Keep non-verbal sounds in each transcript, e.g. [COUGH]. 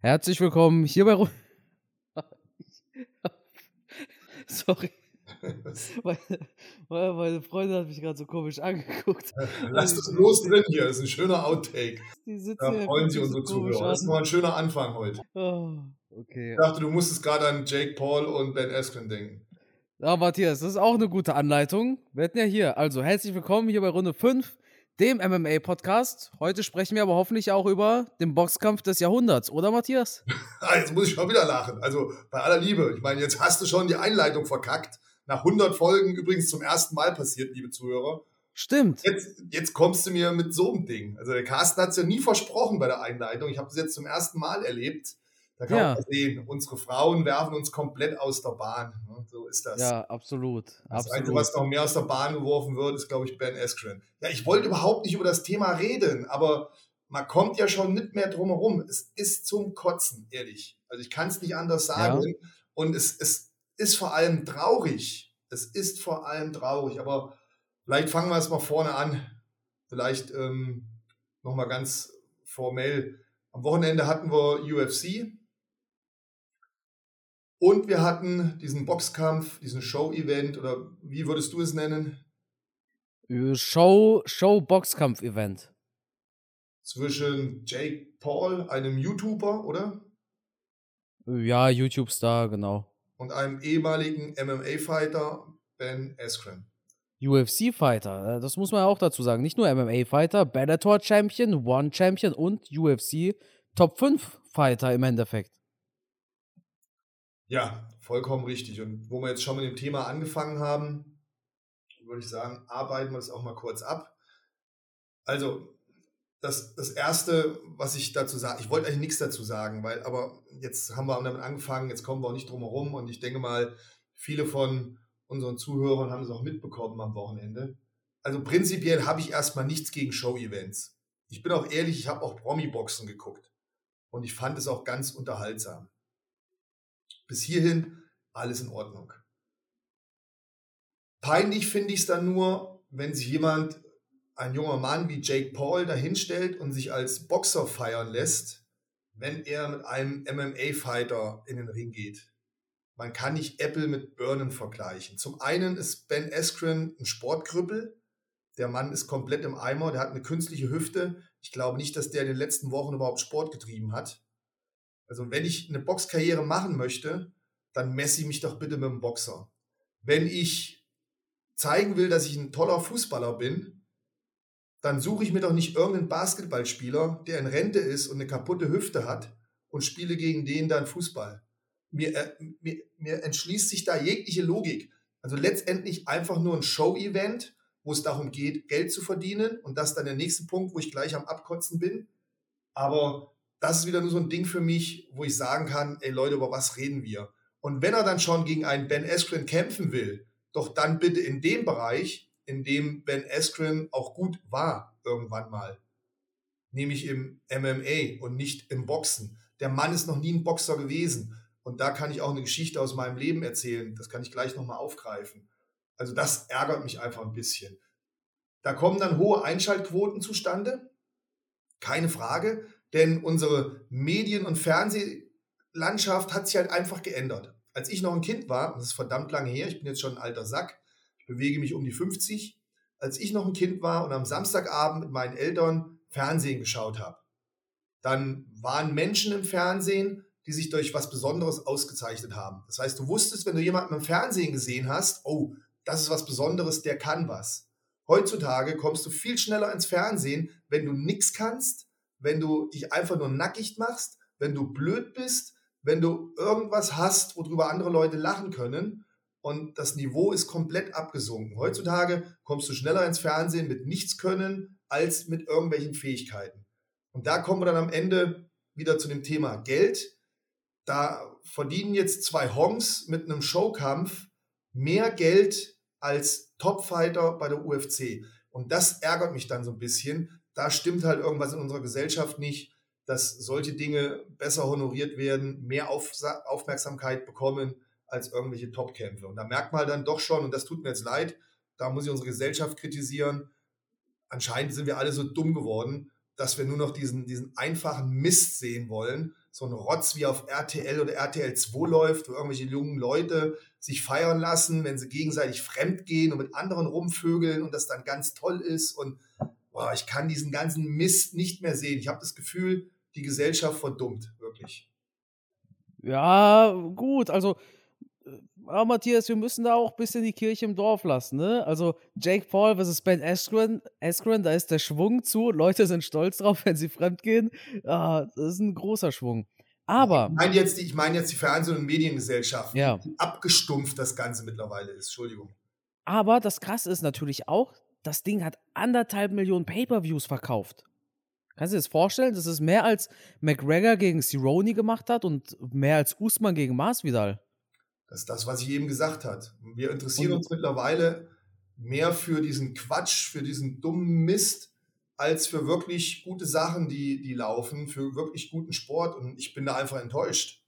Herzlich willkommen hier bei. Ru [LAUGHS] Sorry. [LAUGHS] Meine, meine Freundin hat mich gerade so komisch angeguckt. Lass das los drin hier, das ist ein schöner Outtake. Da freuen sich unsere so Zuhörer. Das ist mal ein schöner Anfang heute. Oh, okay. Ich dachte, du musstest gerade an Jake Paul und Ben Askren denken. Ja, Matthias, das ist auch eine gute Anleitung. Wir hätten ja hier. Also, herzlich willkommen hier bei Runde 5 dem MMA-Podcast. Heute sprechen wir aber hoffentlich auch über den Boxkampf des Jahrhunderts, oder Matthias? [LAUGHS] Ah, jetzt muss ich schon wieder lachen. Also bei aller Liebe. Ich meine, jetzt hast du schon die Einleitung verkackt. Nach 100 Folgen übrigens zum ersten Mal passiert, liebe Zuhörer. Stimmt. Jetzt, jetzt kommst du mir mit so einem Ding. Also der Carsten hat es ja nie versprochen bei der Einleitung. Ich habe es jetzt zum ersten Mal erlebt. Da kann ja. man sehen, unsere Frauen werfen uns komplett aus der Bahn. Ne? So ist das. Ja, absolut. Das absolut. Einzige, was noch mehr aus der Bahn geworfen wird, ist, glaube ich, Ben Askren. Ja, ich wollte überhaupt nicht über das Thema reden, aber man kommt ja schon nicht mehr drum herum. Es ist zum Kotzen, ehrlich. Also ich kann es nicht anders sagen. Ja. Und es, es ist vor allem traurig. Es ist vor allem traurig. Aber vielleicht fangen wir es mal vorne an. Vielleicht ähm, nochmal ganz formell. Am Wochenende hatten wir UFC. Und wir hatten diesen Boxkampf, diesen Show-Event oder wie würdest du es nennen? Äh, Show, Show-Boxkampf-Event. Zwischen Jake Paul, einem YouTuber, oder? Ja, YouTube-Star, genau. Und einem ehemaligen MMA-Fighter, Ben Askren. UFC-Fighter, äh, das muss man auch dazu sagen. Nicht nur MMA-Fighter, Bellator-Champion, One-Champion und UFC Top 5 Fighter im Endeffekt. Ja, vollkommen richtig. Und wo wir jetzt schon mit dem Thema angefangen haben, würde ich sagen, arbeiten wir es auch mal kurz ab. Also, das, das Erste, was ich dazu sage, ich wollte eigentlich nichts dazu sagen, weil, aber jetzt haben wir damit angefangen, jetzt kommen wir auch nicht drum herum und ich denke mal, viele von unseren Zuhörern haben es auch mitbekommen am Wochenende. Also prinzipiell habe ich erstmal nichts gegen Show-Events. Ich bin auch ehrlich, ich habe auch Promi-Boxen geguckt und ich fand es auch ganz unterhaltsam. Bis hierhin alles in Ordnung. Peinlich finde ich es dann nur, wenn sich jemand, ein junger Mann wie Jake Paul, dahinstellt und sich als Boxer feiern lässt, wenn er mit einem MMA-Fighter in den Ring geht. Man kann nicht Apple mit Birnen vergleichen. Zum einen ist Ben Askren ein Sportkrüppel. Der Mann ist komplett im Eimer, der hat eine künstliche Hüfte. Ich glaube nicht, dass der in den letzten Wochen überhaupt Sport getrieben hat. Also wenn ich eine Boxkarriere machen möchte, dann messe ich mich doch bitte mit dem Boxer. Wenn ich zeigen will, dass ich ein toller Fußballer bin, dann suche ich mir doch nicht irgendeinen Basketballspieler, der in Rente ist und eine kaputte Hüfte hat und spiele gegen den dann Fußball. Mir, äh, mir, mir entschließt sich da jegliche Logik. Also letztendlich einfach nur ein Show-Event, wo es darum geht, Geld zu verdienen. Und das dann der nächste Punkt, wo ich gleich am Abkotzen bin. Aber das ist wieder nur so ein Ding für mich, wo ich sagen kann, ey Leute, über was reden wir? Und wenn er dann schon gegen einen Ben Askren kämpfen will, doch dann bitte in dem Bereich, in dem Ben Askren auch gut war irgendwann mal. Nämlich im MMA und nicht im Boxen. Der Mann ist noch nie ein Boxer gewesen. Und da kann ich auch eine Geschichte aus meinem Leben erzählen. Das kann ich gleich nochmal aufgreifen. Also das ärgert mich einfach ein bisschen. Da kommen dann hohe Einschaltquoten zustande. Keine Frage denn unsere Medien- und Fernsehlandschaft hat sich halt einfach geändert. Als ich noch ein Kind war, das ist verdammt lange her, ich bin jetzt schon ein alter Sack, ich bewege mich um die 50, als ich noch ein Kind war und am Samstagabend mit meinen Eltern Fernsehen geschaut habe, dann waren Menschen im Fernsehen, die sich durch was Besonderes ausgezeichnet haben. Das heißt, du wusstest, wenn du jemanden im Fernsehen gesehen hast, oh, das ist was Besonderes, der kann was. Heutzutage kommst du viel schneller ins Fernsehen, wenn du nichts kannst, wenn du dich einfach nur nackig machst, wenn du blöd bist, wenn du irgendwas hast, worüber andere Leute lachen können und das Niveau ist komplett abgesunken. Heutzutage kommst du schneller ins Fernsehen mit nichts können als mit irgendwelchen Fähigkeiten. Und da kommen wir dann am Ende wieder zu dem Thema Geld. Da verdienen jetzt zwei Hongs mit einem Showkampf mehr Geld als Topfighter bei der UFC. Und das ärgert mich dann so ein bisschen, da stimmt halt irgendwas in unserer Gesellschaft nicht, dass solche Dinge besser honoriert werden, mehr Auf Aufmerksamkeit bekommen als irgendwelche Topkämpfe. Und da merkt man halt dann doch schon, und das tut mir jetzt leid, da muss ich unsere Gesellschaft kritisieren. Anscheinend sind wir alle so dumm geworden, dass wir nur noch diesen, diesen einfachen Mist sehen wollen, so ein Rotz wie auf RTL oder RTL 2 läuft, wo irgendwelche jungen Leute sich feiern lassen, wenn sie gegenseitig fremd gehen und mit anderen rumvögeln und das dann ganz toll ist. Und boah, ich kann diesen ganzen Mist nicht mehr sehen. Ich habe das Gefühl, die Gesellschaft verdummt, wirklich. Ja, gut, also aber Matthias, wir müssen da auch ein bisschen die Kirche im Dorf lassen, ne? Also Jake Paul versus Ben Askren, Askren, da ist der Schwung zu. Leute sind stolz drauf, wenn sie fremdgehen. Ah, das ist ein großer Schwung. Aber. Ich meine jetzt die, ich mein jetzt die Fernseh- und Mediengesellschaft, ja. wie abgestumpft das Ganze mittlerweile ist. Entschuldigung. Aber das Krasse ist natürlich auch, das Ding hat anderthalb Millionen Pay-Per-Views verkauft. Kannst du dir das vorstellen? Das ist mehr als McGregor gegen Cerrone gemacht hat und mehr als Usman gegen Masvidal. Das ist das, was ich eben gesagt habe. Wir interessieren und uns mittlerweile mehr für diesen Quatsch, für diesen dummen Mist, als für wirklich gute Sachen, die, die laufen, für wirklich guten Sport. Und ich bin da einfach enttäuscht.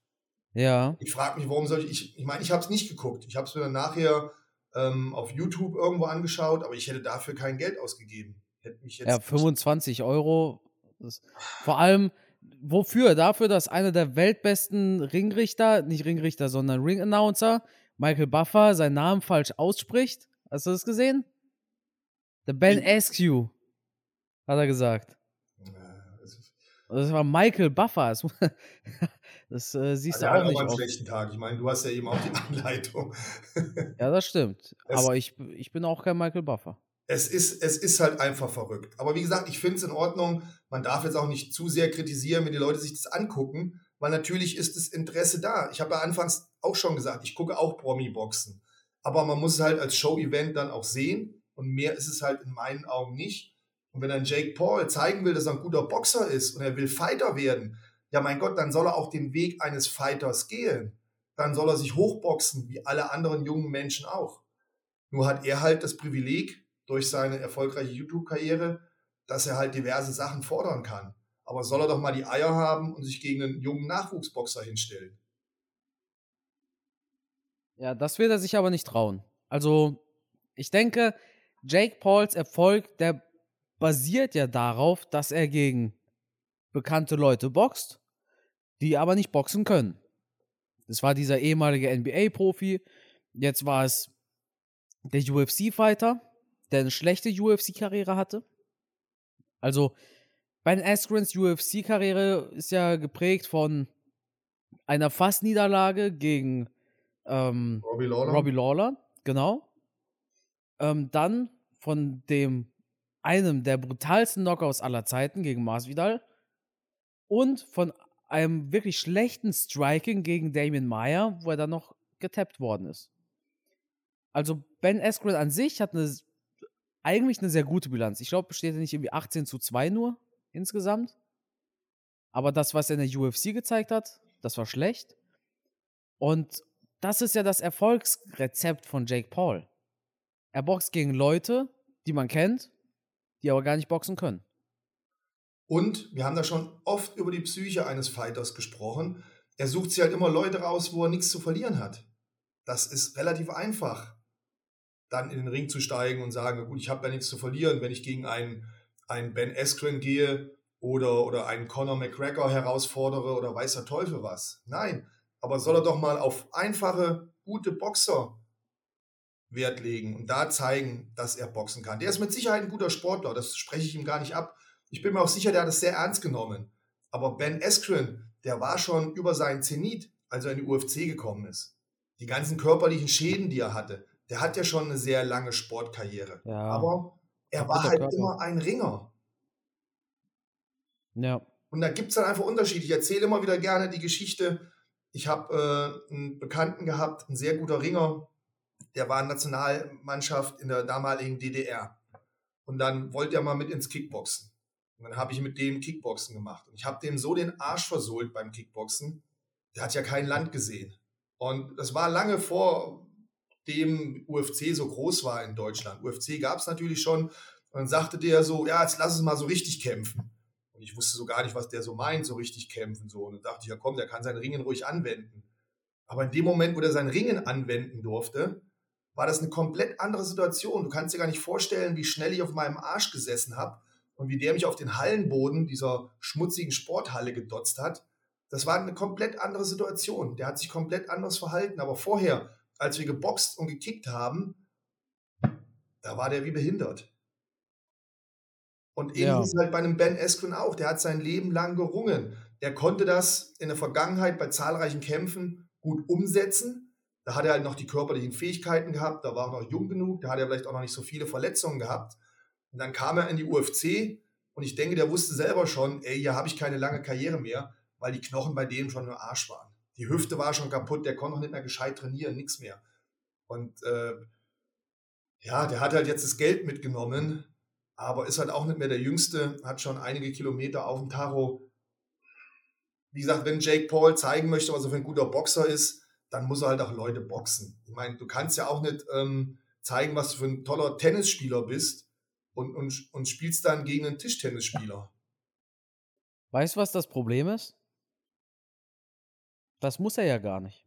Ja. Ich frage mich, warum soll ich. Ich, ich meine, ich habe es nicht geguckt. Ich habe es mir dann nachher ähm, auf YouTube irgendwo angeschaut, aber ich hätte dafür kein Geld ausgegeben. Hätte mich jetzt ja, 25 Euro. Das, vor allem, wofür? Dafür, dass einer der weltbesten Ringrichter, nicht Ringrichter, sondern Ring-Announcer, Michael Buffer, seinen Namen falsch ausspricht. Hast du das gesehen? The Ben Askew, hat er gesagt. Das war Michael Buffer. [LAUGHS] Das, äh, siehst also du auch nicht. Auch einen schlechten Tag. Ich meine, du hast ja eben auch die [LAUGHS] Anleitung. ja, das stimmt. Es Aber ich, ich bin auch kein Michael Buffer es ist, es ist halt einfach verrückt. Aber wie gesagt, ich finde es in Ordnung. Man darf jetzt auch nicht zu sehr kritisieren, wenn die Leute sich das angucken, weil natürlich ist das Interesse da. Ich habe ja anfangs auch schon gesagt, ich gucke auch Promi-Boxen. Aber man muss es halt als Show-Event dann auch sehen. Und mehr ist es halt in meinen Augen nicht. Und wenn ein Jake Paul zeigen will, dass er ein guter Boxer ist und er will Fighter werden, ja mein Gott, dann soll er auch den Weg eines Fighters gehen. Dann soll er sich hochboxen, wie alle anderen jungen Menschen auch. Nur hat er halt das Privileg, durch seine erfolgreiche YouTube-Karriere, dass er halt diverse Sachen fordern kann. Aber soll er doch mal die Eier haben und sich gegen einen jungen Nachwuchsboxer hinstellen? Ja, das wird er sich aber nicht trauen. Also, ich denke, Jake Pauls Erfolg, der basiert ja darauf, dass er gegen bekannte Leute boxt, die aber nicht boxen können. Das war dieser ehemalige NBA-Profi, jetzt war es der UFC-Fighter, der eine schlechte UFC-Karriere hatte. Also, Ben Askrens UFC-Karriere ist ja geprägt von einer Fast-Niederlage gegen ähm, Robbie, Lawler. Robbie Lawler, genau. Ähm, dann von dem einem der brutalsten Knockouts aller Zeiten gegen Masvidal und von einem wirklich schlechten Striking gegen Damien Meyer, wo er dann noch getappt worden ist. Also Ben Askren an sich hat eine eigentlich eine sehr gute Bilanz. Ich glaube, besteht ja nicht irgendwie 18 zu 2 nur insgesamt. Aber das, was er in der UFC gezeigt hat, das war schlecht. Und das ist ja das Erfolgsrezept von Jake Paul. Er boxt gegen Leute, die man kennt, die aber gar nicht boxen können. Und wir haben da schon oft über die Psyche eines Fighters gesprochen. Er sucht sich halt immer Leute raus, wo er nichts zu verlieren hat. Das ist relativ einfach dann in den Ring zu steigen und sagen, gut, ich habe ja nichts zu verlieren, wenn ich gegen einen, einen Ben Askren gehe oder, oder einen Conor McGregor herausfordere oder weiß der Teufel was. Nein, aber soll er doch mal auf einfache, gute Boxer Wert legen und da zeigen, dass er boxen kann. Der ist mit Sicherheit ein guter Sportler, das spreche ich ihm gar nicht ab. Ich bin mir auch sicher, der hat es sehr ernst genommen. Aber Ben Askren, der war schon über seinen Zenit, als er in die UFC gekommen ist. Die ganzen körperlichen Schäden, die er hatte, der hat ja schon eine sehr lange Sportkarriere. Ja. Aber er war halt Körper. immer ein Ringer. Ja. Und da gibt es dann einfach Unterschiede. Ich erzähle immer wieder gerne die Geschichte. Ich habe äh, einen Bekannten gehabt, ein sehr guter Ringer, der war in Nationalmannschaft in der damaligen DDR. Und dann wollte er mal mit ins Kickboxen. Und dann habe ich mit dem Kickboxen gemacht. Und ich habe dem so den Arsch versohlt beim Kickboxen. Der hat ja kein Land gesehen. Und das war lange vor dem UFC so groß war in Deutschland. UFC gab es natürlich schon. Und dann sagte der so, ja, jetzt lass es mal so richtig kämpfen. Und ich wusste so gar nicht, was der so meint, so richtig kämpfen. So. Und dann dachte ich, ja komm, der kann sein Ringen ruhig anwenden. Aber in dem Moment, wo der sein Ringen anwenden durfte, war das eine komplett andere Situation. Du kannst dir gar nicht vorstellen, wie schnell ich auf meinem Arsch gesessen habe und wie der mich auf den Hallenboden dieser schmutzigen Sporthalle gedotzt hat. Das war eine komplett andere Situation. Der hat sich komplett anders verhalten. Aber vorher, als wir geboxt und gekickt haben, da war der wie behindert. Und ähnlich ja. halt bei einem Ben Askren auch. Der hat sein Leben lang gerungen. Er konnte das in der Vergangenheit bei zahlreichen Kämpfen gut umsetzen. Da hat er halt noch die körperlichen Fähigkeiten gehabt. Da war er noch jung genug. Da hat er vielleicht auch noch nicht so viele Verletzungen gehabt. Und dann kam er in die UFC. Und ich denke, der wusste selber schon, ey, hier habe ich keine lange Karriere mehr, weil die Knochen bei dem schon nur Arsch waren. Die Hüfte war schon kaputt. Der konnte noch nicht mehr gescheit trainieren, nichts mehr. Und äh, ja, der hat halt jetzt das Geld mitgenommen aber ist halt auch nicht mehr der Jüngste, hat schon einige Kilometer auf dem Tacho. Wie gesagt, wenn Jake Paul zeigen möchte, was er für ein guter Boxer ist, dann muss er halt auch Leute boxen. Ich meine, du kannst ja auch nicht ähm, zeigen, was du für ein toller Tennisspieler bist und, und, und spielst dann gegen einen Tischtennisspieler. Weißt du, was das Problem ist? Das muss er ja gar nicht.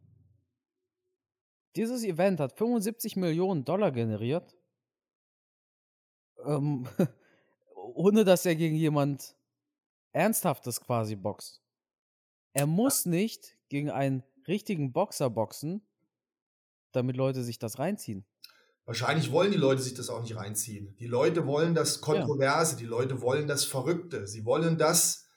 Dieses Event hat 75 Millionen Dollar generiert ähm, [LAUGHS] ohne dass er gegen jemand Ernsthaftes quasi boxt. Er muss nicht gegen einen richtigen Boxer boxen, damit Leute sich das reinziehen. Wahrscheinlich wollen die Leute sich das auch nicht reinziehen. Die Leute wollen das Kontroverse, ja. die Leute wollen das Verrückte. Sie wollen das,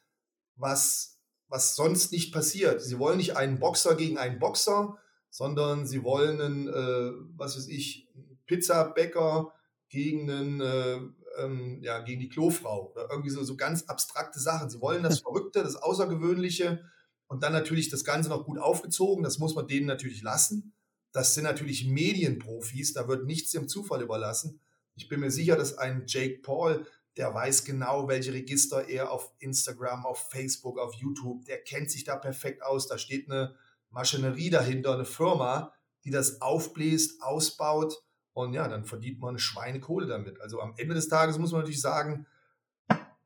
was, was sonst nicht passiert. Sie wollen nicht einen Boxer gegen einen Boxer, sondern sie wollen einen, äh, was weiß ich, Pizzabäcker gegen einen, äh, ähm, ja, gegen die Klofrau oder irgendwie so, so ganz abstrakte Sachen. Sie wollen das [LAUGHS] Verrückte, das Außergewöhnliche und dann natürlich das Ganze noch gut aufgezogen. Das muss man denen natürlich lassen. Das sind natürlich Medienprofis, da wird nichts dem Zufall überlassen. Ich bin mir sicher, dass ein Jake Paul, der weiß genau, welche Register er auf Instagram, auf Facebook, auf YouTube, der kennt sich da perfekt aus. Da steht eine Maschinerie dahinter, eine Firma, die das aufbläst, ausbaut und ja, dann verdient man eine Schweinekohle damit. Also am Ende des Tages muss man natürlich sagen,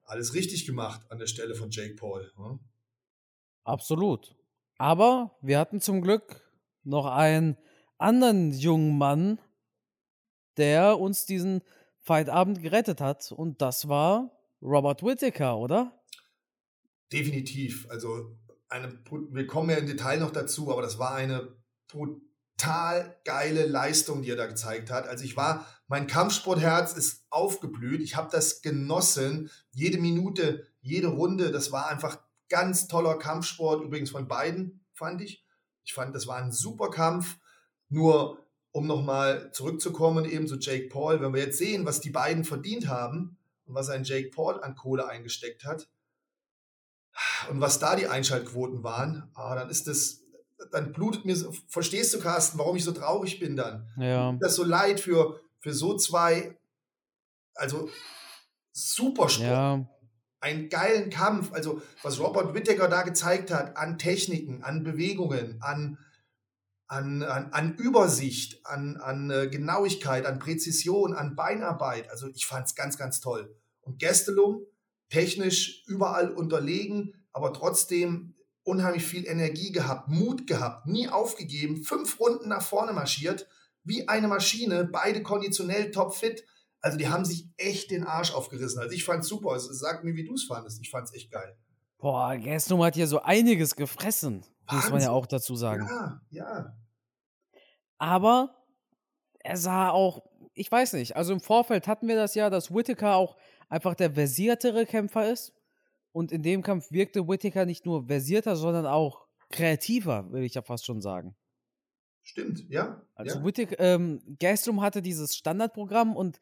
alles richtig gemacht an der Stelle von Jake Paul. Hm? Absolut. Aber wir hatten zum Glück noch einen anderen jungen Mann, der uns diesen Fightabend gerettet hat. Und das war Robert Whittaker, oder? Definitiv. Also eine, wir kommen ja im Detail noch dazu, aber das war eine total geile Leistung, die er da gezeigt hat. Also ich war, mein Kampfsportherz ist aufgeblüht. Ich habe das genossen. Jede Minute, jede Runde, das war einfach ganz toller Kampfsport. Übrigens von beiden, fand ich. Ich fand, das war ein super Kampf. Nur, um nochmal zurückzukommen, eben zu Jake Paul, wenn wir jetzt sehen, was die beiden verdient haben und was ein Jake Paul an Kohle eingesteckt hat und was da die Einschaltquoten waren, ah, dann ist das dann blutet mir, so, verstehst du, Carsten, warum ich so traurig bin dann? Ja. Das so leid für, für so zwei, also Supersport. Ja. Einen geilen Kampf, also was Robert Whittaker da gezeigt hat an Techniken, an Bewegungen, an, an, an, an Übersicht, an, an äh, Genauigkeit, an Präzision, an Beinarbeit. Also ich fand es ganz, ganz toll. Und Gestelum, technisch überall unterlegen, aber trotzdem unheimlich viel Energie gehabt, Mut gehabt, nie aufgegeben, fünf Runden nach vorne marschiert, wie eine Maschine, beide konditionell topfit. Also die haben sich echt den Arsch aufgerissen. Also ich fand's super. Also sag mir, wie du es fandest. Ich fand's echt geil. Boah, Gaston hat hier so einiges gefressen, Wahnsinn. muss man ja auch dazu sagen. Ja, ja. Aber er sah auch, ich weiß nicht, also im Vorfeld hatten wir das ja, dass Whittaker auch einfach der versiertere Kämpfer ist. Und in dem Kampf wirkte Whittaker nicht nur versierter, sondern auch kreativer, will ich ja fast schon sagen. Stimmt, ja. Also ja. Whittaker, ähm, Gastelum hatte dieses Standardprogramm und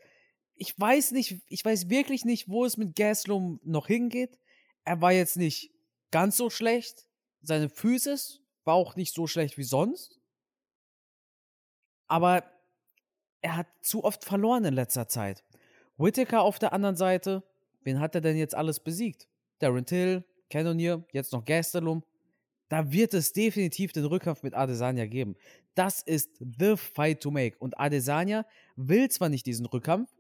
ich weiß nicht, ich weiß wirklich nicht, wo es mit Gastelum noch hingeht. Er war jetzt nicht ganz so schlecht. Seine Physis war auch nicht so schlecht wie sonst. Aber er hat zu oft verloren in letzter Zeit. Whittaker auf der anderen Seite, wen hat er denn jetzt alles besiegt? Darren Till, Cannonier, jetzt noch Gastelum. Da wird es definitiv den Rückkampf mit Adesanya geben. Das ist the fight to make. Und Adesanya will zwar nicht diesen Rückkampf.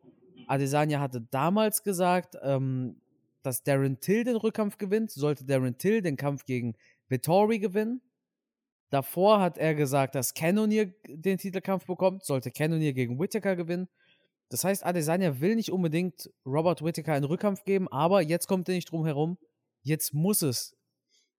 Adesanya hatte damals gesagt, ähm, dass Darren Till den Rückkampf gewinnt. Sollte Darren Till den Kampf gegen Vittori gewinnen. Davor hat er gesagt, dass Cannonier den Titelkampf bekommt. Sollte Cannonier gegen Whittaker gewinnen. Das heißt, Adesanya will nicht unbedingt Robert Whittaker einen Rückkampf geben, aber jetzt kommt er nicht drum herum. Jetzt muss es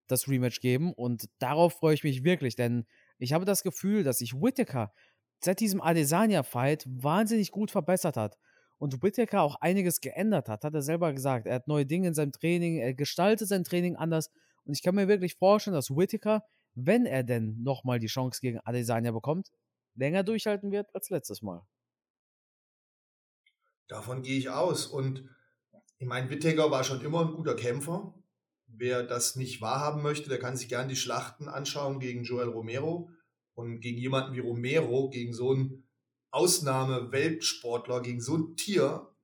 das Rematch geben und darauf freue ich mich wirklich, denn ich habe das Gefühl, dass sich Whittaker seit diesem Adesanya-Fight wahnsinnig gut verbessert hat und Whittaker auch einiges geändert hat, hat er selber gesagt. Er hat neue Dinge in seinem Training, er gestaltet sein Training anders und ich kann mir wirklich vorstellen, dass Whittaker, wenn er denn nochmal die Chance gegen Adesanya bekommt, länger durchhalten wird als letztes Mal. Davon gehe ich aus und ich meine, Whittaker war schon immer ein guter Kämpfer. Wer das nicht wahrhaben möchte, der kann sich gerne die Schlachten anschauen gegen Joel Romero und gegen jemanden wie Romero, gegen so einen Ausnahme-Weltsportler, gegen so ein Tier,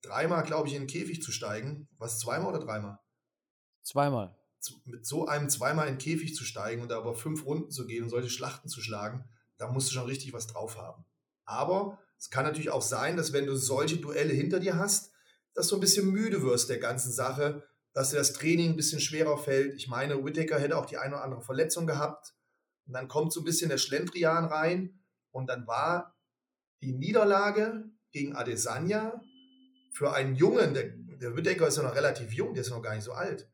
dreimal, glaube ich, in den Käfig zu steigen. Was, zweimal oder dreimal? Zweimal. Mit so einem zweimal in den Käfig zu steigen und da aber fünf Runden zu gehen und solche Schlachten zu schlagen, da musst du schon richtig was drauf haben. Aber es kann natürlich auch sein, dass wenn du solche Duelle hinter dir hast, dass du ein bisschen müde wirst der ganzen Sache, dass dir das Training ein bisschen schwerer fällt. Ich meine, Whittaker hätte auch die eine oder andere Verletzung gehabt. Und dann kommt so ein bisschen der Schlendrian rein. Und dann war die Niederlage gegen Adesanya für einen Jungen, der, der Whittaker ist ja noch relativ jung, der ist noch gar nicht so alt.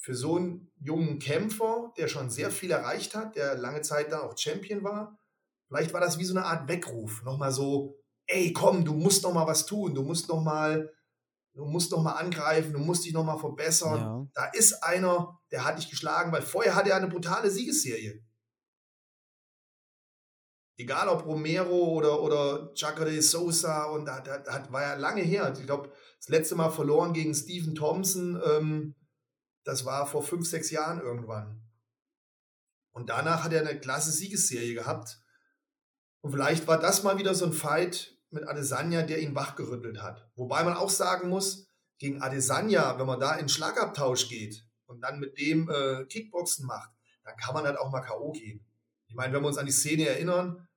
Für so einen jungen Kämpfer, der schon sehr viel erreicht hat, der lange Zeit da auch Champion war, vielleicht war das wie so eine Art Weckruf. Nochmal so, ey, komm, du musst noch mal was tun, du musst noch mal du musst noch mal angreifen, du musst dich noch mal verbessern. Ja. Da ist einer, der hat dich geschlagen, weil vorher hatte er eine brutale Siegesserie. Egal ob Romero oder, oder Jacare Sosa, und da, da, da, war ja lange her. Ich glaube, das letzte Mal verloren gegen Stephen Thompson, ähm, das war vor fünf, sechs Jahren irgendwann. Und danach hat er eine klasse Siegesserie gehabt. Und vielleicht war das mal wieder so ein Fight, mit Adesanya, der ihn wachgerüttelt hat. Wobei man auch sagen muss, gegen Adesanya, wenn man da in Schlagabtausch geht und dann mit dem äh, Kickboxen macht, dann kann man halt auch mal K.O. gehen. Ich meine, wenn wir uns an die Szene erinnern,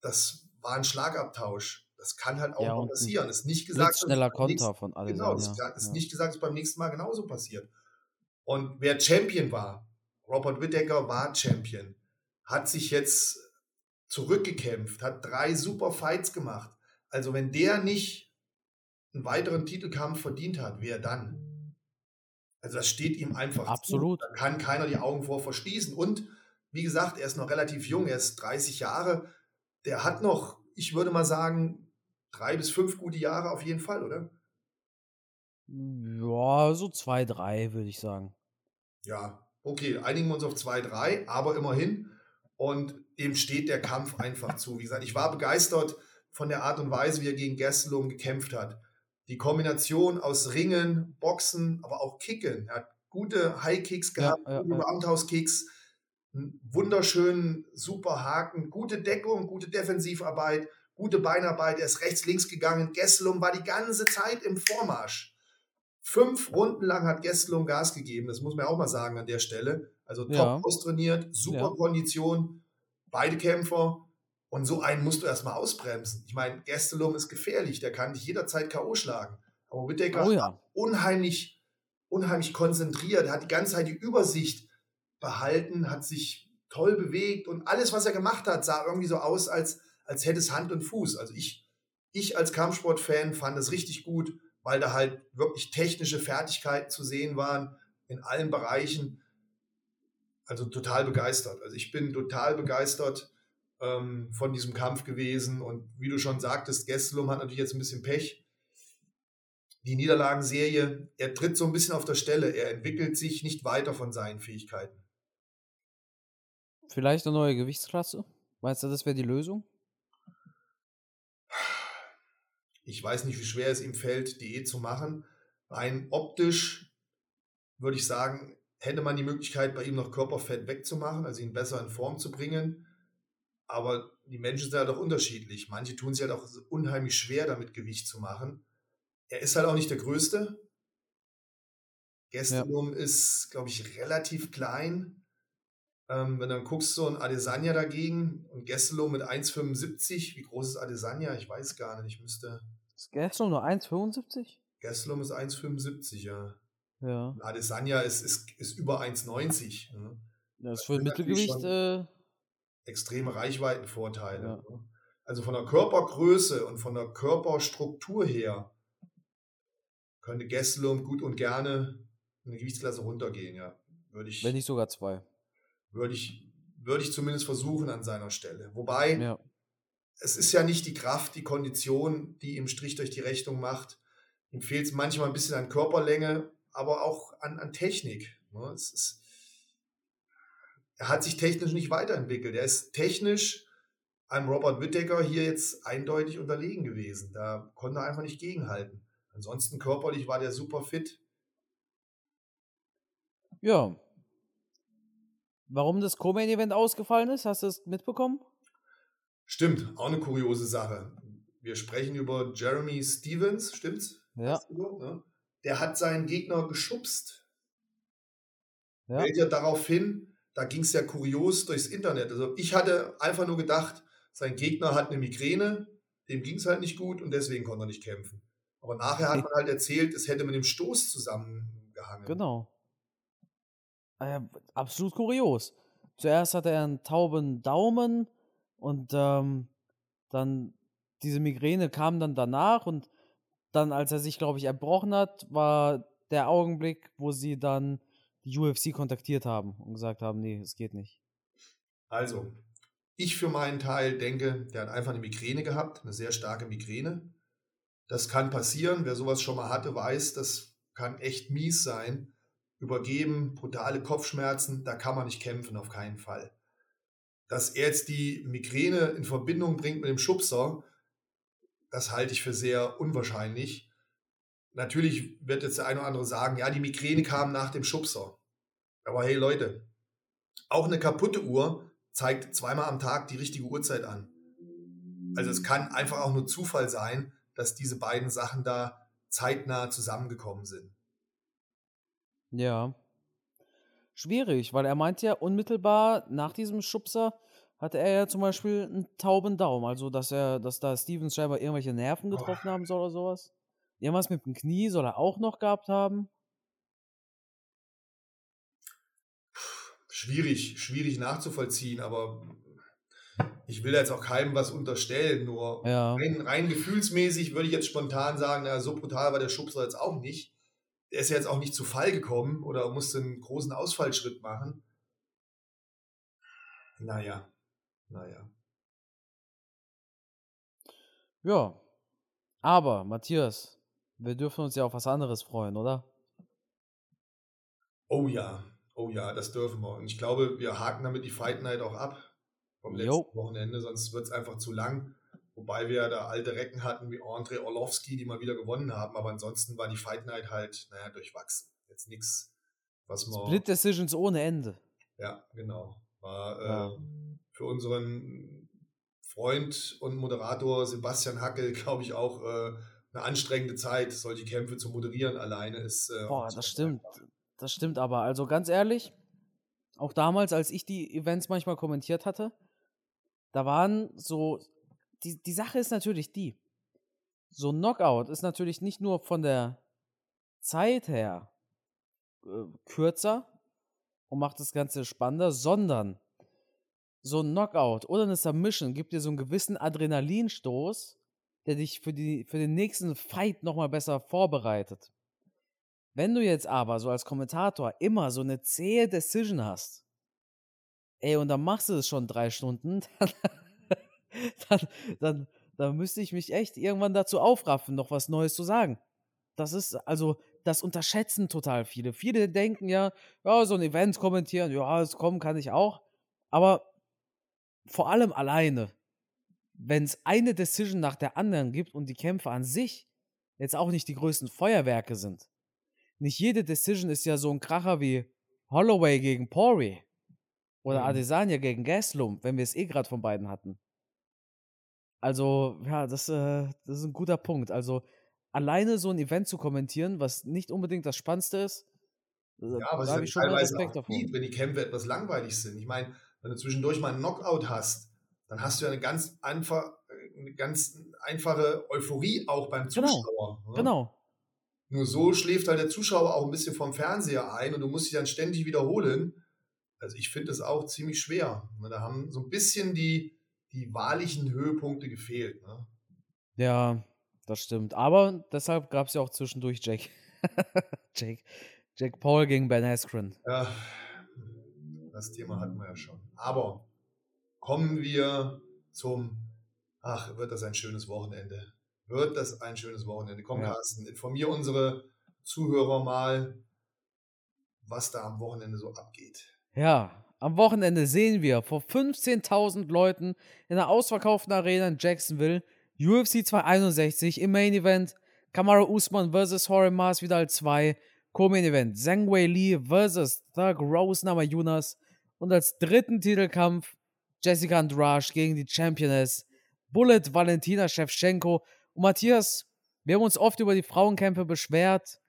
das war ein Schlagabtausch. Das kann halt auch ja, mal passieren. Ist nicht gesagt, schneller Konter von Adesanya. Genau, es ist ja. nicht gesagt, dass es beim nächsten Mal genauso passiert. Und wer Champion war, Robert Whittaker war Champion, hat sich jetzt zurückgekämpft, hat drei super Fights gemacht, also wenn der nicht einen weiteren Titelkampf verdient hat, wer dann? Also das steht ihm einfach Absolut. Zu. Da kann keiner die Augen vor verschließen. Und wie gesagt, er ist noch relativ jung, er ist 30 Jahre. Der hat noch, ich würde mal sagen, drei bis fünf gute Jahre auf jeden Fall, oder? Ja, so zwei, drei, würde ich sagen. Ja, okay, einigen wir uns auf zwei, drei, aber immerhin. Und dem steht der Kampf einfach zu. Wie gesagt, ich war begeistert von der Art und Weise, wie er gegen Gastelum gekämpft hat. Die Kombination aus Ringen, Boxen, aber auch Kicken. Er hat gute High-Kicks gehabt, ja, ja, gute Roundhouse-Kicks, einen wunderschönen, super Haken, gute Deckung, gute Defensivarbeit, gute Beinarbeit. Er ist rechts, links gegangen. Gesselum war die ganze Zeit im Vormarsch. Fünf Runden lang hat Gesselum Gas gegeben, das muss man auch mal sagen an der Stelle. Also top ja. austrainiert, super Kondition, beide Kämpfer. Und so einen musst du erstmal ausbremsen. Ich meine, Gastelum ist gefährlich, der kann dich jederzeit K.O. schlagen. Aber Whittaker oh ja. unheimlich, unheimlich konzentriert, hat die ganze Zeit die Übersicht behalten, hat sich toll bewegt und alles, was er gemacht hat, sah irgendwie so aus, als, als hätte es Hand und Fuß. Also ich, ich als Kampfsportfan fand es richtig gut, weil da halt wirklich technische Fertigkeiten zu sehen waren in allen Bereichen. Also total begeistert. Also ich bin total begeistert ähm, von diesem Kampf gewesen. Und wie du schon sagtest, Gesselum hat natürlich jetzt ein bisschen Pech. Die Niederlagenserie, er tritt so ein bisschen auf der Stelle. Er entwickelt sich nicht weiter von seinen Fähigkeiten. Vielleicht eine neue Gewichtsklasse? Meinst du, das wäre die Lösung? Ich weiß nicht, wie schwer es ihm fällt, Diät zu machen. Rein optisch würde ich sagen, hätte man die Möglichkeit, bei ihm noch Körperfett wegzumachen, also ihn besser in Form zu bringen. Aber die Menschen sind halt auch unterschiedlich. Manche tun sich halt auch unheimlich schwer, damit Gewicht zu machen. Er ist halt auch nicht der Größte. Gestelum ja. ist, glaube ich, relativ klein. Ähm, wenn du dann guckst, so ein Adesanya dagegen und Gestelum mit 1,75. Wie groß ist Adesanya? Ich weiß gar nicht. Ich müsste. Ist Gestelum nur 1,75? Gestelum ist 1,75, ja. Ja. Adesanya ist, ist, ist über 1,90. Ne? Das ist für Mittelgewicht. Äh extreme Reichweitenvorteile. Ja. Ne? Also von der Körpergröße und von der Körperstruktur her könnte Gesselum gut und gerne eine Gewichtsklasse runtergehen, ja. Würde ich, Wenn nicht sogar zwei. Würde ich, würde ich zumindest versuchen an seiner Stelle. Wobei, Ja. es ist ja nicht die Kraft, die Kondition, die ihm Strich durch die Rechnung macht. Ihm fehlt es manchmal ein bisschen an Körperlänge, aber auch an, an Technik. ne? Ist, er hat sich technisch nicht weiterentwickelt. Er ist technisch einem Robert Whittaker hier jetzt eindeutig unterlegen gewesen. Da konnte er einfach nicht gegenhalten. Ansonsten körperlich war der super fit. Ja. Warum das Co-Main-Event ausgefallen ist, hast du es mitbekommen? Stimmt, auch eine kuriose Sache. Wir sprechen über Jeremy Stevens, stimmt's? Ja. Ne? Der hat seinen Gegner geschubst. Ja. Fällt ja darauf hin, da ging es ja kurios durchs Internet. Also ich hatte einfach nur gedacht, sein Gegner hat eine Migräne, dem ging es halt nicht gut und deswegen konnte er nicht kämpfen. Aber nachher hat man halt erzählt, es hätte mit dem Stoß zusammengehangen. Genau. Ja, absolut kurios. Zuerst hatte er einen tauben Daumen und ähm, dann diese Migräne kam dann danach und dann, als er sich, glaube ich, erbrochen hat, war der Augenblick, wo sie dann die UFC kontaktiert haben und gesagt haben, nee, es geht nicht. Also, ich für meinen Teil denke, der hat einfach eine Migräne gehabt, eine sehr starke Migräne. Das kann passieren. Wer sowas schon mal hatte, weiß, das kann echt mies sein. Übergeben, brutale Kopfschmerzen, da kann man nicht kämpfen, auf keinen Fall. Dass er jetzt die Migräne in Verbindung bringt mit dem Schubser, das halte ich für sehr unwahrscheinlich. Natürlich wird jetzt der eine oder andere sagen, ja, die Migräne kam nach dem Schubser. Aber hey Leute, auch eine kaputte Uhr zeigt zweimal am Tag die richtige Uhrzeit an. Also es kann einfach auch nur Zufall sein, dass diese beiden Sachen da zeitnah zusammengekommen sind. Ja. Schwierig, weil er meint ja unmittelbar nach diesem Schubser hatte er ja zum Beispiel einen tauben Daumen, also dass er, dass da Stevens scheinbar irgendwelche Nerven getroffen haben soll oder sowas. Irgendwas mit dem Knie soll er auch noch gehabt haben. Schwierig, schwierig nachzuvollziehen, aber ich will jetzt auch keinem was unterstellen, nur Ja. rein, rein gefühlsmäßig würde ich jetzt spontan sagen, na, so brutal war der Schubser jetzt auch nicht. Der ist ja jetzt auch nicht zu Fall gekommen oder musste einen großen Ausfallschritt machen. Naja, naja. Ja. Aber, Matthias, wir dürfen uns ja auf was anderes freuen, oder? Oh ja, oh ja, das dürfen wir. Und ich glaube, wir haken damit die Fight Night auch ab vom letzten Jo. Wochenende, sonst wird es einfach zu lang. Wobei wir ja da alte Recken hatten wie Andre Orlovsky, die mal wieder gewonnen haben. Aber ansonsten war die Fight Night halt, naja, durchwachsen. Jetzt nichts, was man. Split Decisions ohne Ende. Ja, genau. War äh, Ja. für unseren Freund und Moderator Sebastian Hackel, [LAUGHS] glaube ich, auch äh, eine anstrengende Zeit. Solche Kämpfe zu moderieren alleine ist. Äh, Boah, das stimmt. einfach. Das stimmt aber. Also ganz ehrlich, auch damals, als ich die Events manchmal kommentiert hatte, da waren so. Die, die Sache ist natürlich die. So ein Knockout ist natürlich nicht nur von der Zeit her äh, kürzer und macht das Ganze spannender, sondern so ein Knockout oder eine Submission gibt dir so einen gewissen Adrenalinstoß, der dich für, die, für den nächsten Fight nochmal besser vorbereitet. Wenn du jetzt aber so als Kommentator immer so eine zähe Decision hast, ey, und dann machst du es schon drei Stunden, [LAUGHS] dann, [LAUGHS] dann, dann, dann müsste ich mich echt irgendwann dazu aufraffen, noch was Neues zu sagen. Das ist, also, das unterschätzen total viele. Viele denken ja, ja, so ein Event kommentieren, ja, es kommen kann ich auch. Aber vor allem alleine, wenn es eine Decision nach der anderen gibt und die Kämpfe an sich jetzt auch nicht die größten Feuerwerke sind. Nicht jede Decision ist ja so ein Kracher wie Holloway gegen Pori oder Mhm. Adesanya gegen Gastelum, wenn wir es eh gerade von beiden hatten. Also, ja, das, äh, das ist ein guter Punkt. Also, alleine so ein Event zu kommentieren, was nicht unbedingt das Spannendste ist, äh, Ja, aber da habe ich schon Respekt auch davor. gut, wenn die Kämpfe etwas langweilig sind. Ich meine, wenn du zwischendurch mal einen Knockout hast, dann hast du ja eine ganz, einfach, eine ganz einfache Euphorie auch beim Genau, Zuschauer. ne? Genau. Nur so schläft halt der Zuschauer auch ein bisschen vom Fernseher ein und du musst dich dann ständig wiederholen. Also ich finde es auch ziemlich schwer. Ne, Da haben so ein bisschen die, die wahrlichen Höhepunkte gefehlt. Ne? Ja, das stimmt. Aber deshalb gab es ja auch zwischendurch Jake. [LAUGHS] Jake. Jake Paul gegen Ben Askren. Ja, Das Thema hatten wir ja schon. Aber kommen wir zum, ach, wird das ein schönes Wochenende. Wird das ein schönes Wochenende. Komm, Ja. Carsten, informier unsere Zuhörer mal, was da am Wochenende so abgeht. Ja, am Wochenende sehen wir vor 15.000 Leuten in einer ausverkauften Arena in Jacksonville UFC 261 im Main Event Kamaru Usman vs. Jorge Masvidal 2 Co-Main Event Zhang Wei Li vs. Thug Rose Namajunas und als dritten Titelkampf Jessica Andrade gegen die Championess Bullet Valentina Shevchenko und Matthias, wir haben uns oft über die Frauenkämpfe beschwert,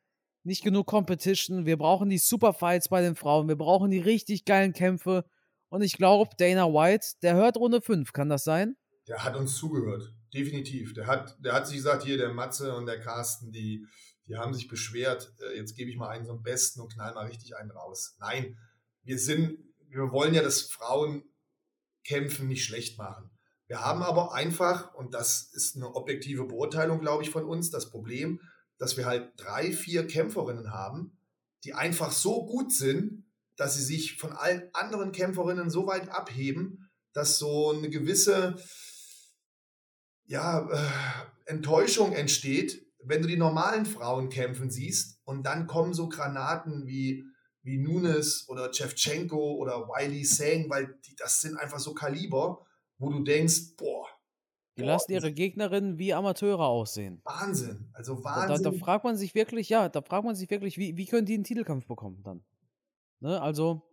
nicht genug Competition. Wir brauchen die Superfights bei den Frauen. Wir brauchen die richtig geilen Kämpfe. Und ich glaube, Dana White, der hört Runde 5. Kann das sein? Der hat uns zugehört, definitiv. Der hat, der hat sich gesagt, hier der Matze und der Carsten, die, die haben sich beschwert, äh, jetzt gebe ich mal einen so einen Besten und knall mal richtig einen raus. Nein, wir sind, wir wollen ja das Frauenkämpfen nicht schlecht machen. Wir haben aber einfach, und das ist eine objektive Beurteilung, glaube ich, von uns, das Problem, dass wir halt drei, vier Kämpferinnen haben, die einfach so gut sind, dass sie sich von allen anderen Kämpferinnen so weit abheben, dass so eine gewisse ja, äh, Enttäuschung entsteht, wenn du die normalen Frauen kämpfen siehst und dann kommen so Granaten wie, wie Nunes oder Chevchenko oder Wiley Sang, weil die, das sind einfach so Kaliber, wo du denkst, boah, Die boah, lassen ihre Gegnerinnen wie Amateure aussehen. Wahnsinn, also Da, da, Wahnsinn. da fragt man sich wirklich, ja, da fragt man sich wirklich, wie, wie können die einen Titelkampf bekommen dann? Ne, also,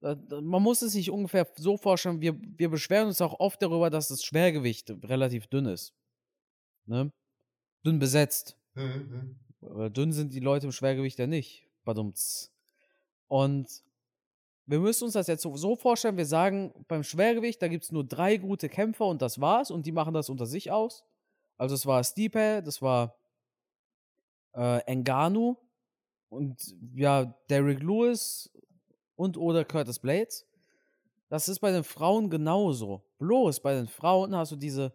da, da, man muss es sich ungefähr so vorstellen, wir, wir beschweren uns auch oft darüber, dass das Schwergewicht relativ dünn ist. Ne? Dünn besetzt. Mhm, Aber dünn sind die Leute im Schwergewicht ja nicht. Badumts. Und wir müssen uns das jetzt so, vorstellen, wir sagen, beim Schwergewicht, da gibt es nur drei gute Kämpfer und das war's und die machen das unter sich aus. Also es war Stipe, das war äh, Enganu und ja, Derrick Lewis und oder Curtis Blades. Das ist bei den Frauen genauso. Bloß bei den Frauen hast du diese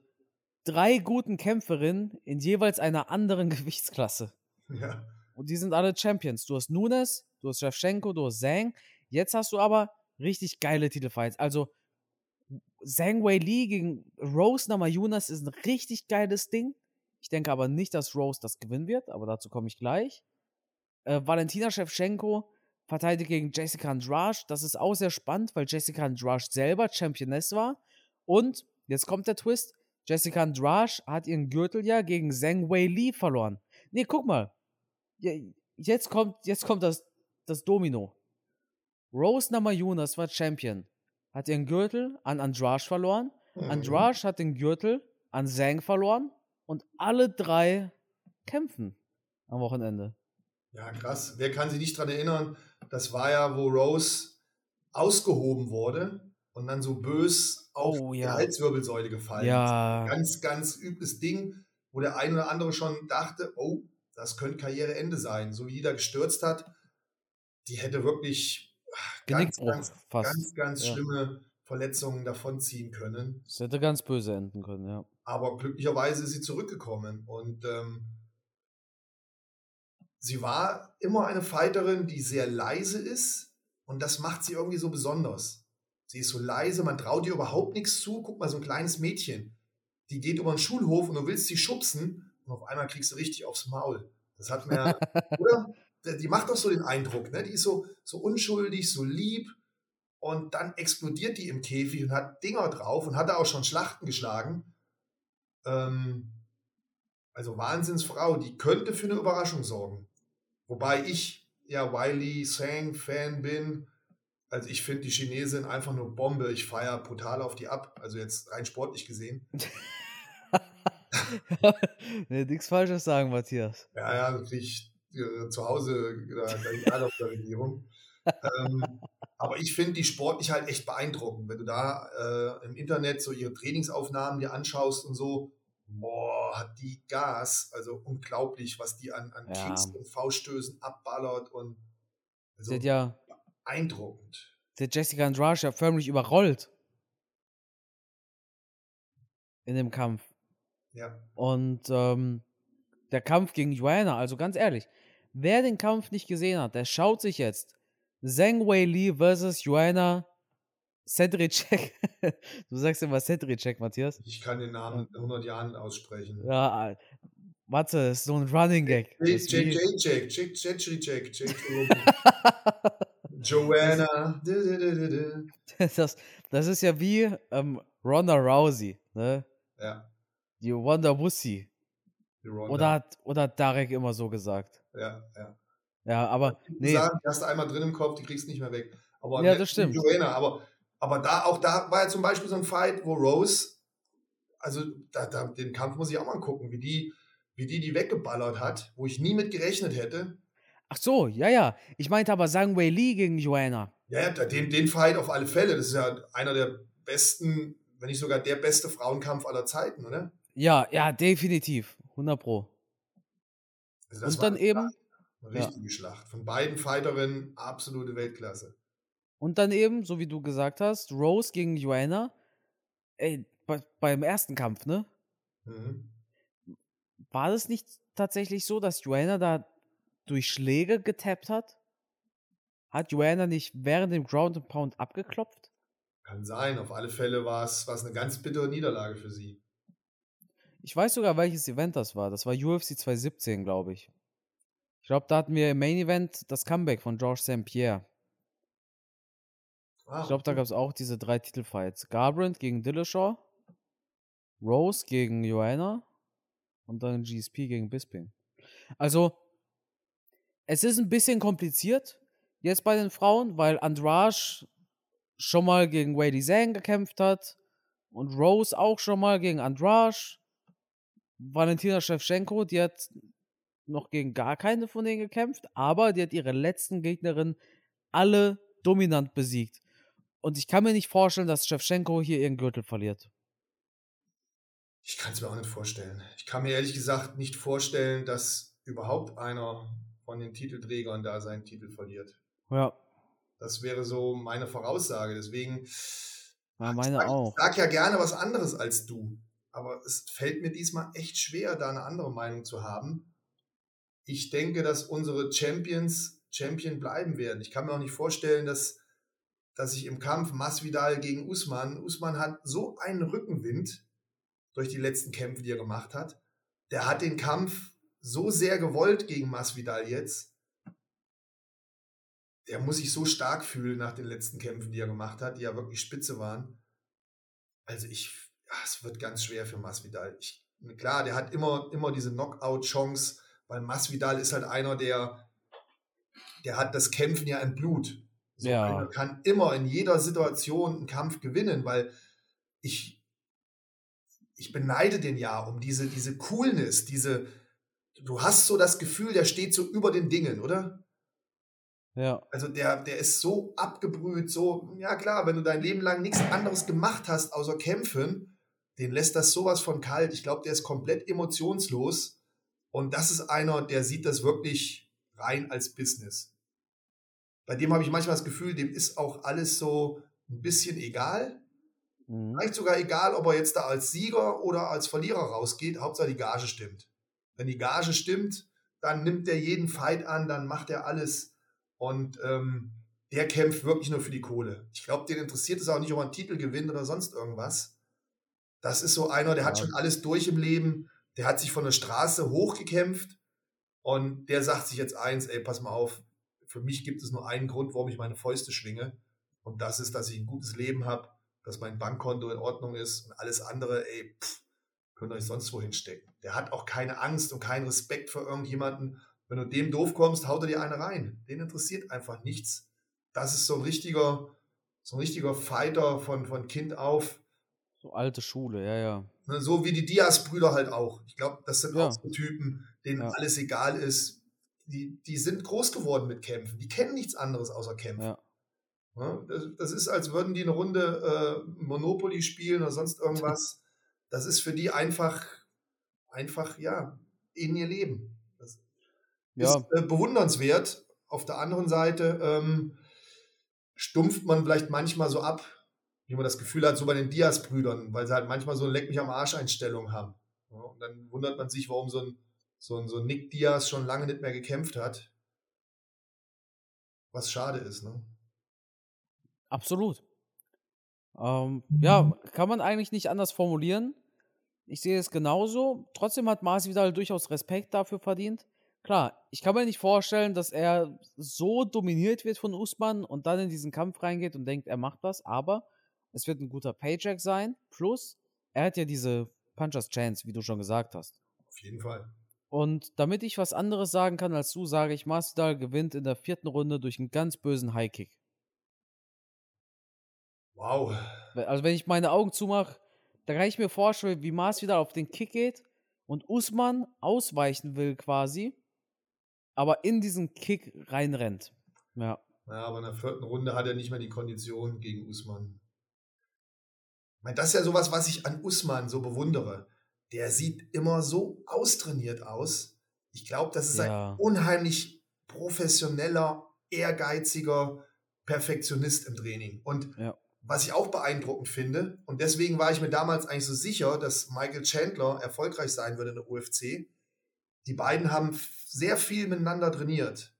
drei guten Kämpferinnen in jeweils einer anderen [LAUGHS] Gewichtsklasse. Ja. Und die sind alle Champions. Du hast Nunes, du hast Shevchenko, du hast Zhang. Jetzt hast du aber richtig geile Titelfights. Also Zhang Wei Li gegen Rose Namajunas ist ein richtig geiles Ding. Ich denke aber nicht, dass Rose das gewinnen wird, aber dazu komme ich gleich. Äh, Valentina Shevchenko verteidigt gegen Jessica Andrade. Das ist auch sehr spannend, weil Jessica Andrade selber Championess war. Und jetzt kommt der Twist. Jessica Andrade hat ihren Gürtel ja gegen Zhang Wei Li verloren. Nee, guck mal. Jetzt kommt, jetzt kommt das, das Domino. Rose Namajunas war Champion. Hat ihren Gürtel an Andrade verloren. Mhm. Andrade hat den Gürtel an Zhang verloren. Und alle drei kämpfen am Wochenende. Ja, krass. Wer kann sich nicht daran erinnern? Das war ja, wo Rose ausgehoben wurde und dann so bös auf Oh, die ja. Halswirbelsäule gefallen ist. Ja, Ganz, ganz übles Ding, wo der ein oder andere schon dachte, oh, das könnte Karriereende sein. So wie die da gestürzt hat, die hätte wirklich ganz, ganz, fast. ganz, ganz Ja. schlimme Verletzungen davonziehen können. Das hätte ganz böse enden können, ja. Aber glücklicherweise ist sie zurückgekommen und ähm, sie war immer eine Fighterin, die sehr leise ist und das macht sie irgendwie so besonders. Sie ist so leise, man traut ihr überhaupt nichts zu. Guck mal, so ein kleines Mädchen, die geht über den Schulhof und du willst sie schubsen und auf einmal kriegst du richtig aufs Maul. Das hat mir, oder? Die macht doch so den Eindruck, ne? Die ist so, so unschuldig, so lieb und dann explodiert die im Käfig und hat Dinger drauf und hat da auch schon Schlachten geschlagen. Ähm, also Wahnsinnsfrau, die könnte für eine Überraschung sorgen. Wobei ich ja Wiley Sang Fan bin. Also ich finde die Chinesin einfach nur Bombe. Ich feiere brutal auf die ab. Also jetzt rein sportlich gesehen. [LAUGHS] nee, nichts Falsches sagen, Matthias. Ja, ja, krieg äh, zu Hause da, egal auf der Regierung. ähm, aber ich finde die sportlich halt echt beeindruckend. Wenn du da äh, im Internet so ihre Trainingsaufnahmen dir anschaust und so, boah, hat die Gas. Also unglaublich, was die an, an Ja. Kicks und Fauststößen abballert und also ja beeindruckend. hat Jessica Andrade ja förmlich überrollt. In dem Kampf. Ja. Und ähm, der Kampf gegen Joanna, also ganz ehrlich, wer den Kampf nicht gesehen hat, der schaut sich jetzt Zhang Wei Li versus Joanna Sedricek. [LAUGHS] du sagst immer Sedricek, Matthias. Ich kann den Namen in 100 Jahren aussprechen. Ja, warte, ist so ein Running Gag. Joanna. Das, das ist ja wie ähm, Ronda Rousey, ne? Ja. Die Wonder Wussy. Oder hat, oder hat Darek immer so gesagt? Ja, ja. Ja, aber. Nee. Sagen, die hast du einmal drin im Kopf, die kriegst du nicht mehr weg. Aber ja, das stimmt. Joanna, aber, aber da, auch da war ja zum Beispiel so ein Fight, wo Rose, also da, da, den Kampf muss ich auch mal gucken, wie die, wie die die weggeballert hat, wo ich nie mit gerechnet hätte. Ach so, ja, ja. Ich meinte aber Sang Wei Li gegen Joanna. Ja, ja, den, den Fight auf alle Fälle. Das ist ja einer der besten, wenn nicht sogar der beste Frauenkampf aller Zeiten, oder? Ja, ja, definitiv. 100 Pro. Also Und dann eben. Eine richtige ja. Schlacht. Von beiden Fighterinnen absolute Weltklasse. Und dann eben, so wie du gesagt hast, Rose gegen Joanna. Ey, bei, beim ersten Kampf, ne? Mhm. War das nicht tatsächlich so, dass Joanna da durch Schläge getappt hat? Hat Joanna nicht während dem Ground and Pound abgeklopft? Kann sein. Auf alle Fälle war es eine ganz bittere Niederlage für sie. Ich weiß sogar, welches Event das war. Das war UFC 2017, glaube ich. Ich glaube, da hatten wir im Main Event das Comeback von Georges St. Pierre. Ah, ich glaube, da gab es auch diese drei Titelfights. Garbrandt gegen Dillashaw, Rose gegen Joanna und dann GSP gegen Bisping. Also, es ist ein bisschen kompliziert jetzt bei den Frauen, weil Andrade schon mal gegen Wady Zhang gekämpft hat und Rose auch schon mal gegen Andrade. Valentina Shevchenko, die hat noch gegen gar keine von denen gekämpft, aber die hat ihre letzten Gegnerinnen alle dominant besiegt. Und ich kann mir nicht vorstellen, dass Shevchenko hier ihren Gürtel verliert. Ich kann es mir auch nicht vorstellen. Ich kann mir ehrlich gesagt nicht vorstellen, dass überhaupt einer von den Titelträgern da seinen Titel verliert. Ja. Das wäre so meine Voraussage. Deswegen. Ja, meine ich sag, auch. Ich sag ja gerne was anderes als du. Aber es fällt mir diesmal echt schwer, da eine andere Meinung zu haben. Ich denke, dass unsere Champions Champion bleiben werden. Ich kann mir auch nicht vorstellen, dass, dass ich im Kampf Masvidal gegen Usman, Usman hat so einen Rückenwind durch die letzten Kämpfe, die er gemacht hat. Der hat den Kampf so sehr gewollt gegen Masvidal jetzt. Der muss sich so stark fühlen nach den letzten Kämpfen, die er gemacht hat, die ja wirklich spitze waren. Also ich, ja, es wird ganz schwer für Masvidal. Ich, klar, der hat immer, immer diese Knockout-Chance, weil Masvidal ist halt einer, der, der hat das Kämpfen ja im Blut. So ja. einer kann immer in jeder Situation einen Kampf gewinnen, weil ich, ich beneide den ja um diese, diese Coolness, diese, du hast so das Gefühl, der steht so über den Dingen, oder? Ja. Also der, der ist so abgebrüht, so, ja klar, wenn du dein Leben lang nichts anderes gemacht hast, außer kämpfen, den lässt das sowas von kalt. Ich glaube, der ist komplett emotionslos. Und das ist einer, der sieht das wirklich rein als Business. Bei dem habe ich manchmal das Gefühl, dem ist auch alles so ein bisschen egal. Mhm. Vielleicht sogar egal, ob er jetzt da als Sieger oder als Verlierer rausgeht. Hauptsache die Gage stimmt. Wenn die Gage stimmt, dann nimmt er jeden Fight an, dann macht er alles. Und ähm, der kämpft wirklich nur für die Kohle. Ich glaube, den interessiert es auch nicht, ob er einen Titel gewinnt oder sonst irgendwas. Das ist so einer, der ja. hat schon alles durch im Leben. Der hat sich von der Straße hochgekämpft und der sagt sich jetzt eins, ey, pass mal auf, für mich gibt es nur einen Grund, warum ich meine Fäuste schwinge. Und das ist, dass ich ein gutes Leben habe, dass mein Bankkonto in Ordnung ist und alles andere, ey, pff, könnt ihr euch sonst wohin stecken. Der hat auch keine Angst und keinen Respekt vor irgendjemanden. Wenn du dem doof kommst, haut er dir eine rein. Den interessiert einfach nichts. Das ist so ein richtiger, so ein richtiger Fighter von, von Kind auf. So alte Schule, ja, ja. Ne, so wie die Diaz-Brüder halt auch. Ich glaube, das sind ja. auch so Typen, denen ja. alles egal ist. Die, die sind groß geworden mit Kämpfen. Die kennen nichts anderes außer Kämpfen. Ja. Ne, das, das, ist, als würden die eine Runde äh, Monopoly spielen oder sonst irgendwas. [LAUGHS] Das ist für die einfach, einfach, ja, in ihr Leben. Das ja. ist äh, bewundernswert. Auf der anderen Seite ähm, stumpft man vielleicht manchmal so ab, wie man das Gefühl hat, so bei den Diaz-Brüdern, weil sie halt manchmal so eine Leck mich am Arsch-Einstellung haben. Ja, und dann wundert man sich, warum so ein, so, ein, so ein Nick Diaz schon lange nicht mehr gekämpft hat. Was schade ist, ne? Absolut. Ähm, ja, kann man eigentlich nicht anders formulieren. Ich sehe es genauso. Trotzdem hat Masvidal durchaus Respekt dafür verdient. Klar, ich kann mir nicht vorstellen, dass er so dominiert wird von Usman und dann in diesen Kampf reingeht und denkt, er macht was, aber es wird ein guter Paycheck sein. Plus, er hat ja diese Punchers Chance, wie du schon gesagt hast. Auf jeden Fall. Und damit ich was anderes sagen kann als du, sage ich, Masvidal gewinnt in der vierten Runde durch einen ganz bösen Highkick. Wow. Also wenn ich meine Augen zumache, da kann ich mir vorstellen, wie Masvidal auf den Kick geht und Usman ausweichen will quasi, aber in diesen Kick reinrennt. Ja. Ja, aber in der vierten Runde hat er nicht mehr die Kondition gegen Usman. Meine, das ist ja sowas, was ich an Usman so bewundere. Der sieht immer so austrainiert aus. Ich glaube, das ist Ja. ein unheimlich professioneller, ehrgeiziger Perfektionist im Training. Und Ja. was ich auch beeindruckend finde, und deswegen war ich mir damals eigentlich so sicher, dass Michael Chandler erfolgreich sein würde in der UFC. Die beiden haben sehr viel miteinander trainiert.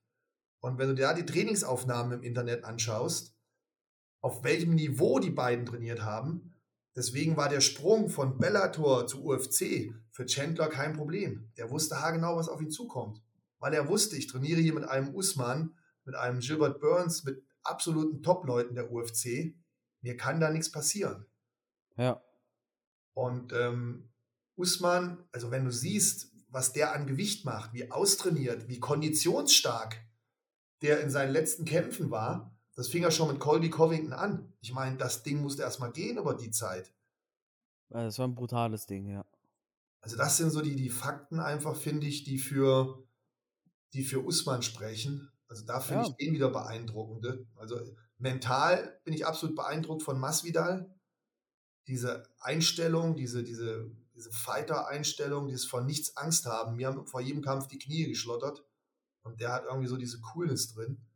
Und wenn du dir da die Trainingsaufnahmen im Internet anschaust, auf welchem Niveau die beiden trainiert haben, deswegen war der Sprung von Bellator zu UFC für Chandler kein Problem. Der wusste haargenau, was auf ihn zukommt. Weil er wusste, ich trainiere hier mit einem Usman, mit einem Gilbert Burns, mit absoluten Top-Leuten der UFC. Mir kann da nichts passieren. Ja. Und ähm, Usman, also wenn du siehst, was der an Gewicht macht, wie austrainiert, wie konditionsstark der in seinen letzten Kämpfen war, das fing ja schon mit Colby Covington an. Ich meine, das Ding musste erstmal gehen über die Zeit. Das war ein brutales Ding, ja. Also das sind so die, die Fakten einfach, finde ich, die für, die für Usman sprechen. Also da finde Ja. ich den wieder beeindruckende. Also mental bin ich absolut beeindruckt von Masvidal. Diese Einstellung, diese, diese, diese Fighter-Einstellung, dieses vor nichts Angst haben. Mir haben vor jedem Kampf die Knie geschlottert. Und der hat irgendwie so diese Coolness drin.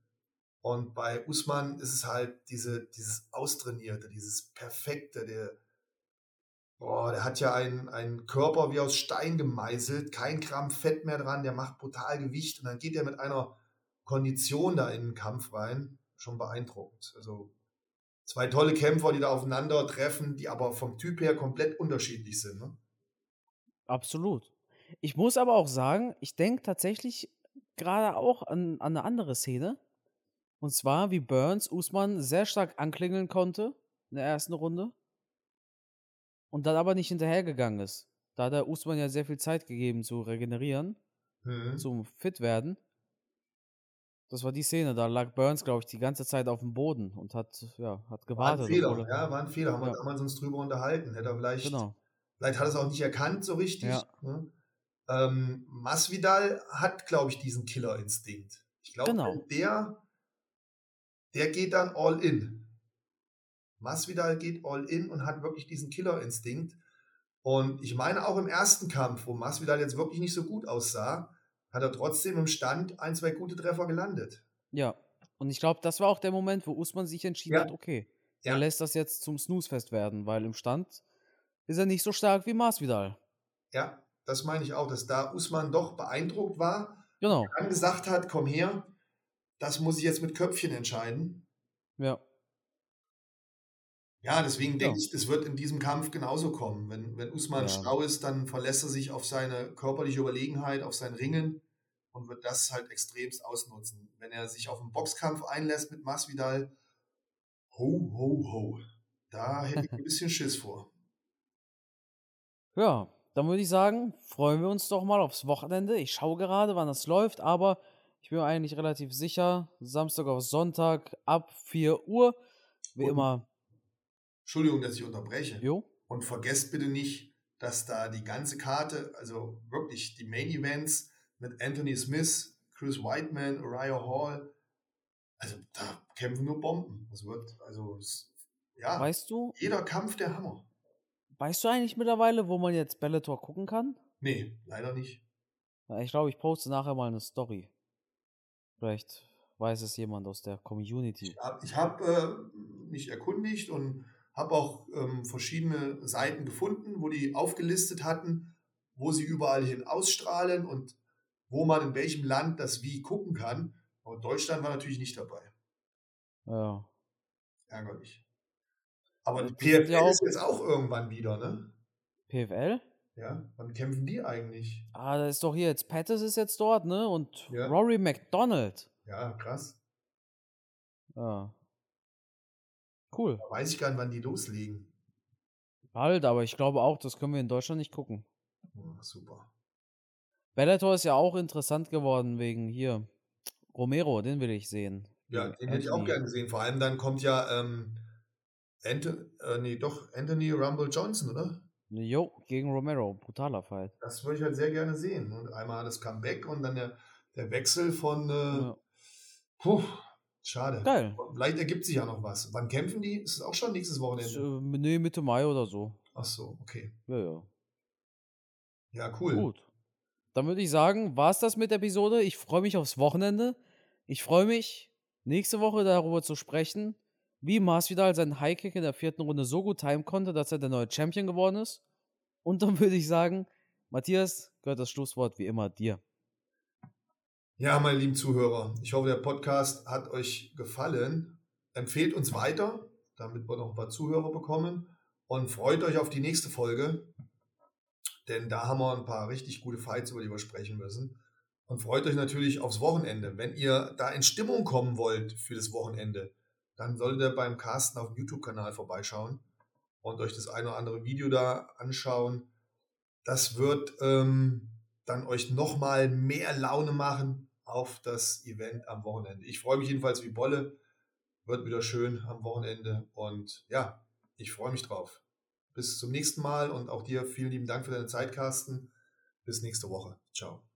Und bei Usman ist es halt diese, dieses Austrainierte, dieses Perfekte, der, Boah, der hat ja einen, einen Körper wie aus Stein gemeißelt, kein Gramm Fett mehr dran, der macht brutal Gewicht und dann geht er mit einer Kondition da in den Kampf rein. Schon beeindruckend. Also zwei tolle Kämpfer, die da aufeinandertreffen, die aber vom Typ her komplett unterschiedlich sind. Ne? Absolut. Ich muss aber auch sagen, ich denke tatsächlich gerade auch an, an eine andere Szene. Und zwar, wie Burns Usman sehr stark anklingeln konnte in der ersten Runde. Und dann aber nicht hinterhergegangen ist. Da hat der Usman ja sehr viel Zeit gegeben zu regenerieren, Mhm. zum fit werden. Das war die Szene, da lag Burns, glaube ich, die ganze Zeit auf dem Boden und hat, ja, hat War ein gewartet. Fehler, er- ja, war ein Fehler. Haben wir Ja. damals uns drüber unterhalten. Hätte er vielleicht, Genau. vielleicht hat er es auch nicht erkannt so richtig. Ja. Ne? Ähm, Masvidal hat, glaube ich, diesen Killerinstinkt. Ich glaube, Genau. wenn der, der geht dann all in. Masvidal geht all in und hat wirklich diesen Killerinstinkt. Und ich meine auch im ersten Kampf, wo Masvidal jetzt wirklich nicht so gut aussah, hat er trotzdem im Stand ein, zwei gute Treffer gelandet. Ja. Und ich glaube, das war auch der Moment, wo Usman sich entschieden Ja. hat, okay, Ja. er lässt das jetzt zum Snooze-Fest werden, weil im Stand ist er nicht so stark wie Masvidal. Ja, das meine ich auch, dass da Usman doch beeindruckt war Genau. dann gesagt hat, komm her, das muss ich jetzt mit Köpfchen entscheiden. Ja. Ja, deswegen denke Ja. ich, es wird in diesem Kampf genauso kommen. Wenn, wenn Usman Ja. schlau ist, dann verlässt er sich auf seine körperliche Überlegenheit, auf sein Ringen und wird das halt extremst ausnutzen. Wenn er sich auf einen Boxkampf einlässt mit Masvidal, ho, ho, ho. Da hätte ich ein bisschen Schiss vor. Ja, dann würde ich sagen, freuen wir uns doch mal aufs Wochenende. Ich schaue gerade, wann das läuft, aber ich bin mir eigentlich relativ sicher, Samstag auf Sonntag ab 4 Uhr. Wie Und- immer, Entschuldigung, dass ich unterbreche. jo. Und vergesst bitte nicht, dass da die ganze Karte, also wirklich die Main Events mit Anthony Smith, Chris Whiteman, Uriah Hall, also da kämpfen nur Bomben. Das wird, also, ja, Weißt du, jeder Kampf der Hammer. weißt du eigentlich mittlerweile, wo man jetzt Bellator gucken kann? Nee, leider nicht. Ich glaube, ich poste nachher mal eine Story. Vielleicht weiß es jemand aus der Community. Hab- Ich habe äh, mich erkundigt und habe auch ähm, verschiedene Seiten gefunden, wo die aufgelistet hatten, wo sie überall hin ausstrahlen und wo man in welchem Land das wie gucken kann. Aber Deutschland war natürlich nicht dabei. Ja. Ärgerlich. Aber die PFL ja ist jetzt auch irgendwann wieder, ne? PFL? Ja, wann kämpfen die eigentlich? Ah, da ist doch hier jetzt Pettis ist jetzt dort, ne? Und Ja. Rory McDonald. Ja, krass. Ja. Cool. Da weiß ich gar nicht, wann die loslegen. Bald, aber ich glaube auch, das können wir in Deutschland nicht gucken. Oh, super. Bellator ist ja auch interessant geworden wegen hier. Romero, den will ich sehen. Ja, den hätte ich auch gern gesehen. Vor allem dann kommt ja ähm, Anthony, äh, nee, doch, Anthony Rumble Johnson, oder? Jo, gegen Romero. Brutaler Fight. Das würde ich halt sehr gerne sehen. Und einmal das Comeback und dann der, der Wechsel von. Äh, Ja. puh, schade. Geil. Vielleicht ergibt sich ja noch was. Wann kämpfen die? Ist es auch schon nächstes Wochenende? äh, nee, Mitte Mai oder so. Ach so, okay. Ja, ja. Ja, cool. Gut. Dann würde ich sagen, war es das mit der Episode. Ich freue mich aufs Wochenende. Ich freue mich, nächste Woche darüber zu sprechen, wie Masvidal seinen Highkick in der vierten Runde so gut timen konnte, dass er der neue Champion geworden ist. Und dann [LAUGHS] würde ich sagen, Matthias, gehört das Schlusswort wie immer dir. Ja, meine lieben Zuhörer, ich hoffe, der Podcast hat euch gefallen. Empfehlt uns weiter, damit wir noch ein paar Zuhörer bekommen. Und freut euch auf die nächste Folge, denn da haben wir ein paar richtig gute Fights, über die wir sprechen müssen. Und freut euch natürlich aufs Wochenende. Wenn ihr da in Stimmung kommen wollt für das Wochenende, dann solltet ihr beim Carsten auf dem YouTube-Kanal vorbeischauen und euch das eine oder andere Video da anschauen. Das wird ähm, dann euch nochmal mehr Laune machen auf das Event am Wochenende. Ich freue mich jedenfalls wie Bolle. Wird wieder schön am Wochenende. Und ja, ich freue mich drauf. Bis zum nächsten Mal und auch dir vielen lieben Dank für deine Zeit, Carsten. Bis nächste Woche. Ciao.